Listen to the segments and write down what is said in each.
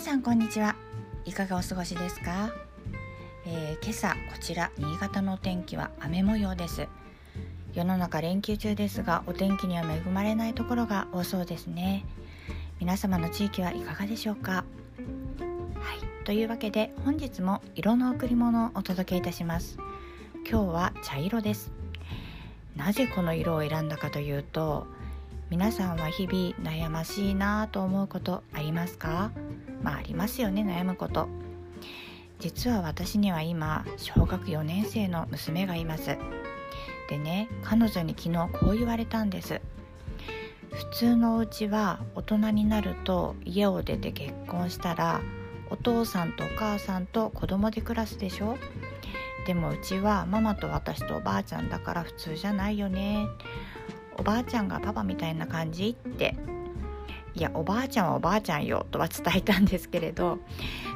さんこんにちは。いかがお過ごしですか、えー、今朝こちら新潟のお天気は雨模様です。世の中連休中ですがお天気には恵まれないところが多そうですね。皆様の地域はいかがでしょうか？はい。というわけで本日も色の贈り物をお届けいたします。今日は茶色です。なぜこの色を選んだかというと皆さんは日々悩ましいなと思うことありますか？まあありますよね悩むこと。実は私には今小学4年生の娘がいます。でね彼女に昨日こう言われたんです。普通のお家は大人になると家を出て結婚したらお父さんとお母さんと子供で暮らすでしょ。でもうちはママと私とおばあちゃんだから普通じゃないよね。おばあちゃんがパパみたいな感じって。いやおばあちゃんはおばあちゃんよとは伝えたんですけれど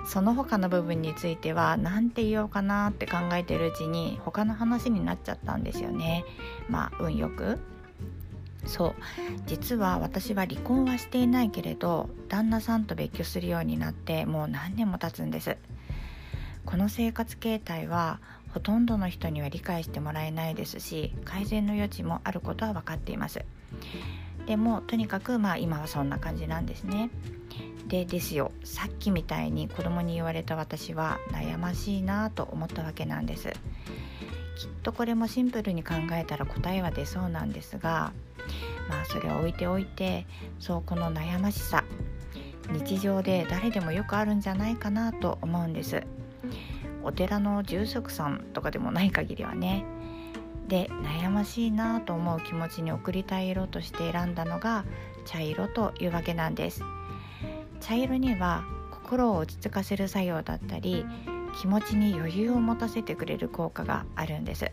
その他の部分については何て言おうかなって考えてるうちに他の話になっちゃったんですよね。まあ運よく。そう。実は私は離婚はしていないけれど旦那さんと別居するようになってもう何年も経つんです。この生活形態はほとんどの人には理解してもらえないですし改善の余地もあることは分かっています。でもとにかくまあ今はそんな感じなんですね。でですよ。さっきみたいに子供に言われた私は悩ましいなと思ったわけなんです。きっとこれもシンプルに考えたら答えは出そうなんですがまあそれを置いておいてそうこの悩ましさ。日常で誰でもよくあるんじゃないかなと思うんです。お寺の住職さんとかでもない限りはねで悩ましいなと思う気持ちに送りたい色として選んだのが茶色というわけなんです。茶色には心を落ち着かせる作用だったり気持ちに余裕を持たせてくれる効果があるんです。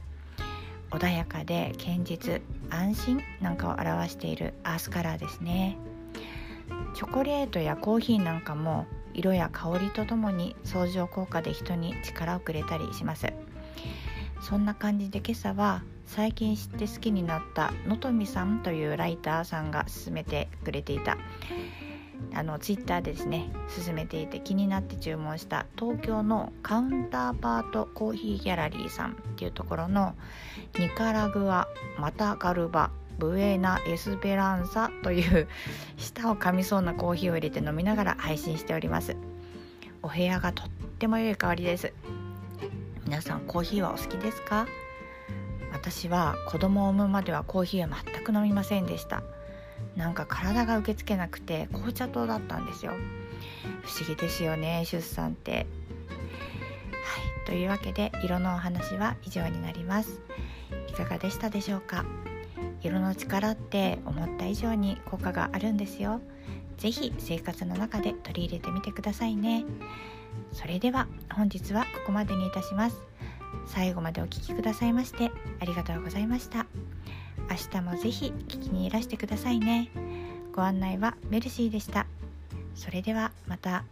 穏やかで堅実安心なんかを表しているアースカラーですね。チョコレートやコーヒーなんかも色や香りとともに相乗効果で人に力をくれたりします。そんな感じで今朝は最近知って好きになったのとみさんというライターさんが勧めてくれていた。あのツイッターでですね勧めていて気になって注文した東京のカウンターパートコーヒーギャラリーさんっていうところのニカラグアマタガルバブエナ・エスペランサという舌を噛みそうなコーヒーを入れて飲みながら配信しております。お部屋がとっても良い香りです。皆さんコーヒーはお好きですか？私は子供を産むまではコーヒーは全く飲みませんでした。なんか体が受け付けなくて紅茶糖だったんですよ。不思議ですよね出産って。はいというわけで色のお話は以上になります。いかがでしたでしょうか？色の力って思った以上に効果があるんですよ。是非生活の中で取り入れてみてくださいね。それでは本日はここまでにいたします。最後までお聴きくださいましてありがとうございました。明日も是非聞きにいらしてくださいね。ご案内はメルシーでした。それではまた。